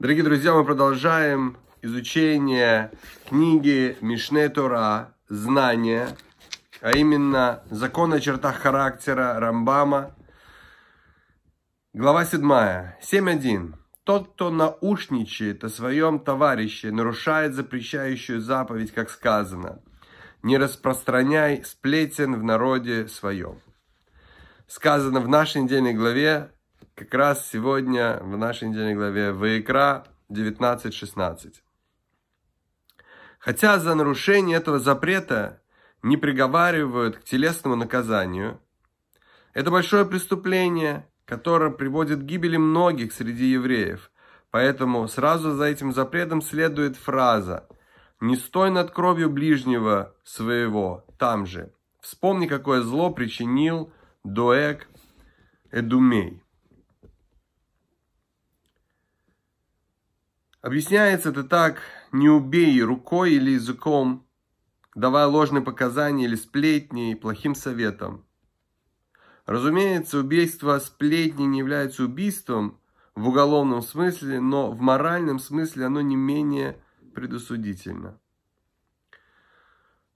Дорогие друзья, мы продолжаем изучение книги Мишне Тора «Знания», а именно «Закон о чертах характера» Рамбама, глава 7, 7.1. Тот, кто наушничает о своем товарище, нарушает запрещающую заповедь, как сказано, «Не распространяй сплетен в народе своем». Сказано в нашей недельной главе как раз сегодня в нашей недельной главе Ваикра 19.16. Хотя за нарушение этого запрета не приговаривают к телесному наказанию, это большое преступление, которое приводит к гибели многих среди евреев. Поэтому сразу за этим запретом следует фраза «Не стой над кровью ближнего своего там же». Вспомни, какое зло причинил Доэг Эдумей. Объясняется это так, не убей рукой или языком, давая ложные показания или сплетни и плохим советом. Разумеется, убийство сплетни не является убийством в уголовном смысле, но в моральном смысле оно не менее предосудительно.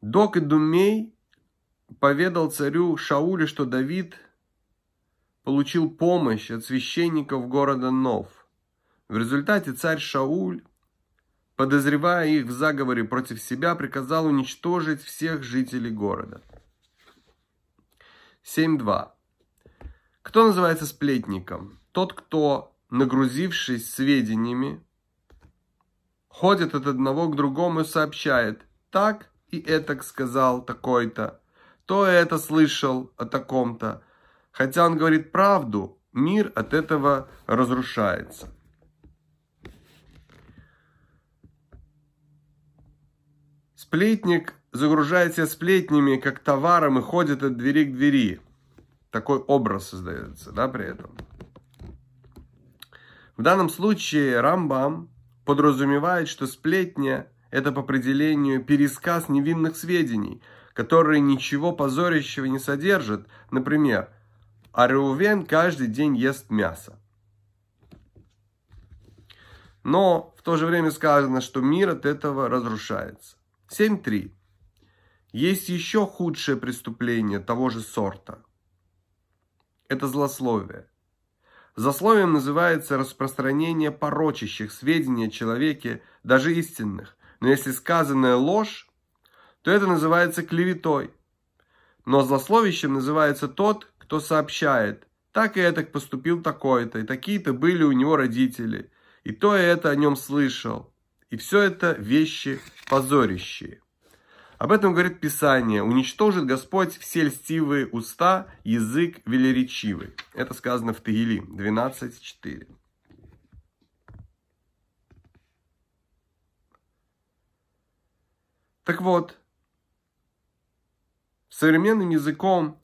Док и Думей поведал царю Шауле, что Давид получил помощь от священников города Нов. В результате царь Шауль, подозревая их в заговоре против себя, приказал уничтожить всех жителей города. 7.2. Кто называется сплетником? Тот, кто, нагрузившись сведениями, ходит от одного к другому и сообщает, так и это сказал такой-то, то это слышал о таком-то. Хотя он говорит правду, мир от этого разрушается. Сплетник загружает себя сплетнями, как товаром, и ходит от двери к двери. Такой образ создается, да, при этом. В данном случае Рамбам подразумевает, что сплетня – это по определению пересказ невинных сведений, которые ничего позорящего не содержат. Например, Ареувен каждый день ест мясо. Но в то же время сказано, что мир от этого разрушается. 7.3. Есть еще худшее преступление того же сорта. Это злословие. Злословием называется распространение порочащих сведений о человеке, даже истинных. Но если сказанная ложь, то это называется клеветой. Но злословищем называется тот, кто сообщает, так и это поступил такой-то, и такие-то были у него родители, и то и это о нем слышал. И все это вещи позорящие. Об этом говорит Писание. Уничтожит Господь все льстивые уста, язык велеречивый. Это сказано в Тагили 12.4. Так вот, современным языком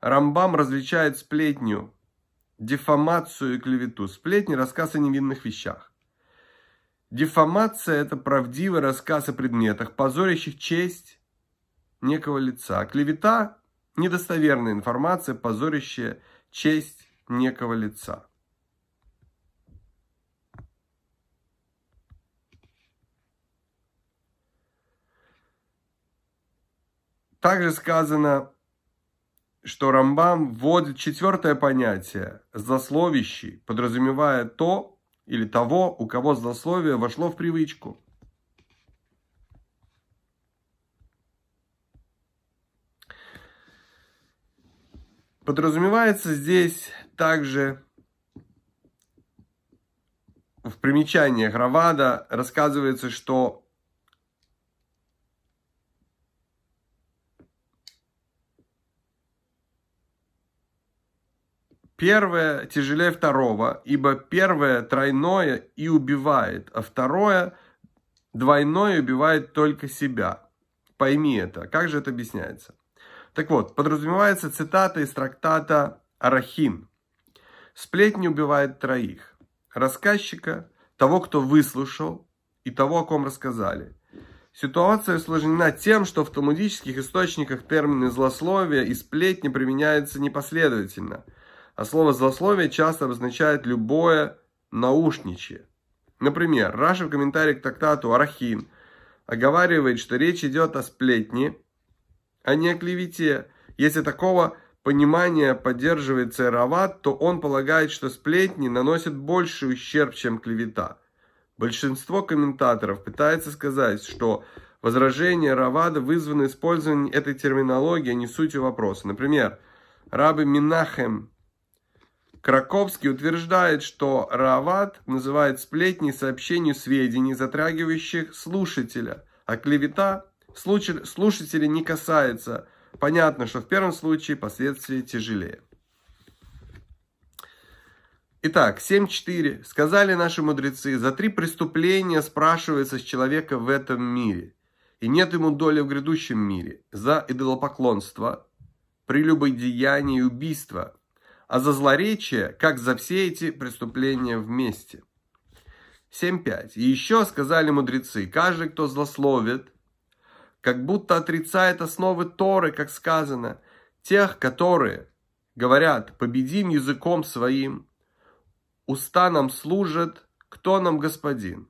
Рамбам различает сплетню, дефамацию и клевету. Сплетни – рассказ о невинных вещах. Дефамация – это правдивый рассказ о предметах, позорящих честь некого лица. Клевета – недостоверная информация, позорящая честь некого лица. Также сказано, что Рамбам вводит четвертое понятие – злословящий, подразумевая то, или того, у кого злословие вошло в привычку. Подразумевается здесь также в примечаниях Равада рассказывается, что Первое тяжелее второго, ибо первое тройное и убивает, а второе двойное убивает только себя. Пойми это. Как же это объясняется? Так вот, подразумевается цитата из трактата Арахин. Сплетни убивает троих. Рассказчика, того, кто выслушал, и того, о ком рассказали. Ситуация усложнена тем, что в талмудических источниках термины злословия и сплетни применяются непоследовательно – а слово «злословие» часто обозначает любое наушничье. Например, Раша в комментарии к трактату Арахин оговаривает, что речь идет о сплетне, а не о клевете. Если такого понимания поддерживается Рават, то он полагает, что сплетни наносят больший ущерб, чем клевета. Большинство комментаторов пытается сказать, что возражения Равада вызваны использованием этой терминологии, а не сутью вопроса. Например, Рабы Минахем Краковский утверждает, что Рават называет сплетни сообщению сведений, затрагивающих слушателя, а клевета слушателя не касается. Понятно, что в первом случае последствия тяжелее. Итак, 7.4. Сказали наши мудрецы, за три преступления спрашивается с человека в этом мире, и нет ему доли в грядущем мире. За идолопоклонство, прелюбодеяние и убийство, а за злоречие, как за все эти преступления вместе. 7.5. И еще сказали мудрецы, каждый, кто злословит, как будто отрицает основы Торы, как сказано, тех, которые говорят, победим языком своим, уста нам служат, кто нам господин?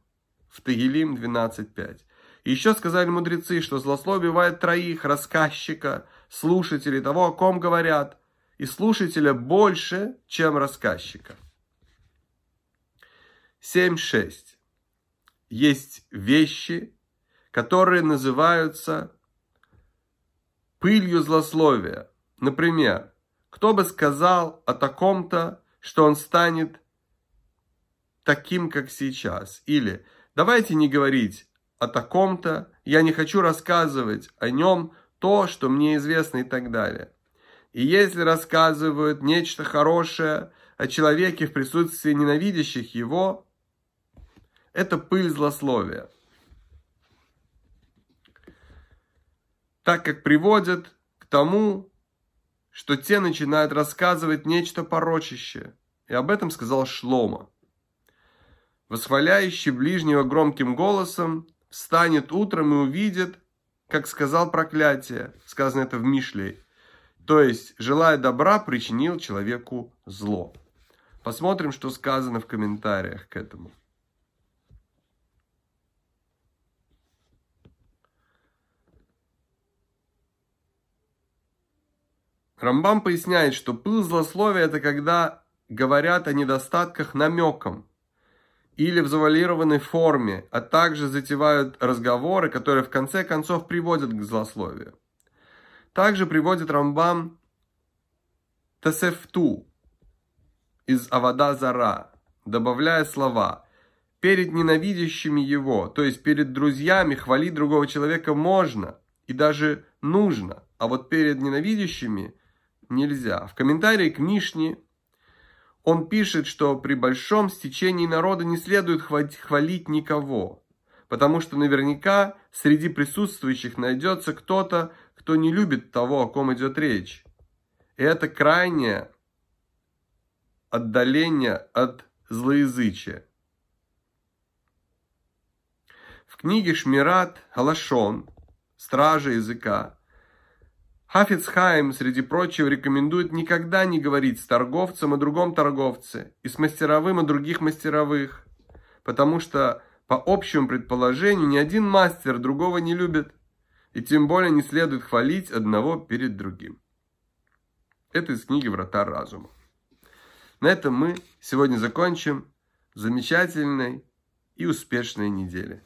В Тагилим 12.5. Еще сказали мудрецы, что злословие бывает троих, рассказчика, слушателей, того, о ком говорят, и слушателя больше, чем рассказчика. 7.6. Есть вещи, которые называются пылью злословия. Например, кто бы сказал о таком-то, что он станет таким, как сейчас. Или давайте не говорить о таком-то, я не хочу рассказывать о нем то, что мне известно и так далее. И если рассказывают нечто хорошее о человеке в присутствии ненавидящих его, это пыль злословия. Так как приводят к тому, что те начинают рассказывать нечто порочащее. И об этом сказал Шлома восхваляющий ближнего громким голосом, встанет утром и увидит, как сказал проклятие. Сказано это в Мишле. То есть, желая добра, причинил человеку зло. Посмотрим, что сказано в комментариях к этому. Рамбам поясняет, что пыл злословия – это когда говорят о недостатках намеком, или в завуалированной форме, а также затевают разговоры, которые в конце концов приводят к злословию. Также приводит Рамбам Тасефту из Авада Зара, добавляя слова «перед ненавидящими его», то есть перед друзьями хвалить другого человека можно и даже нужно, а вот перед ненавидящими нельзя. В комментарии к Мишне он пишет, что при большом стечении народа не следует хвалить никого, потому что наверняка среди присутствующих найдется кто-то, кто не любит того, о ком идет речь. И это крайнее отдаление от злоязычия. В книге Шмират Галашон «Стража языка» Хафицхайм, среди прочего, рекомендует никогда не говорить с торговцем о другом торговце и с мастеровым о других мастеровых, потому что, по общему предположению, ни один мастер другого не любит, и тем более не следует хвалить одного перед другим. Это из книги «Врата разума». На этом мы сегодня закончим. Замечательной и успешной недели.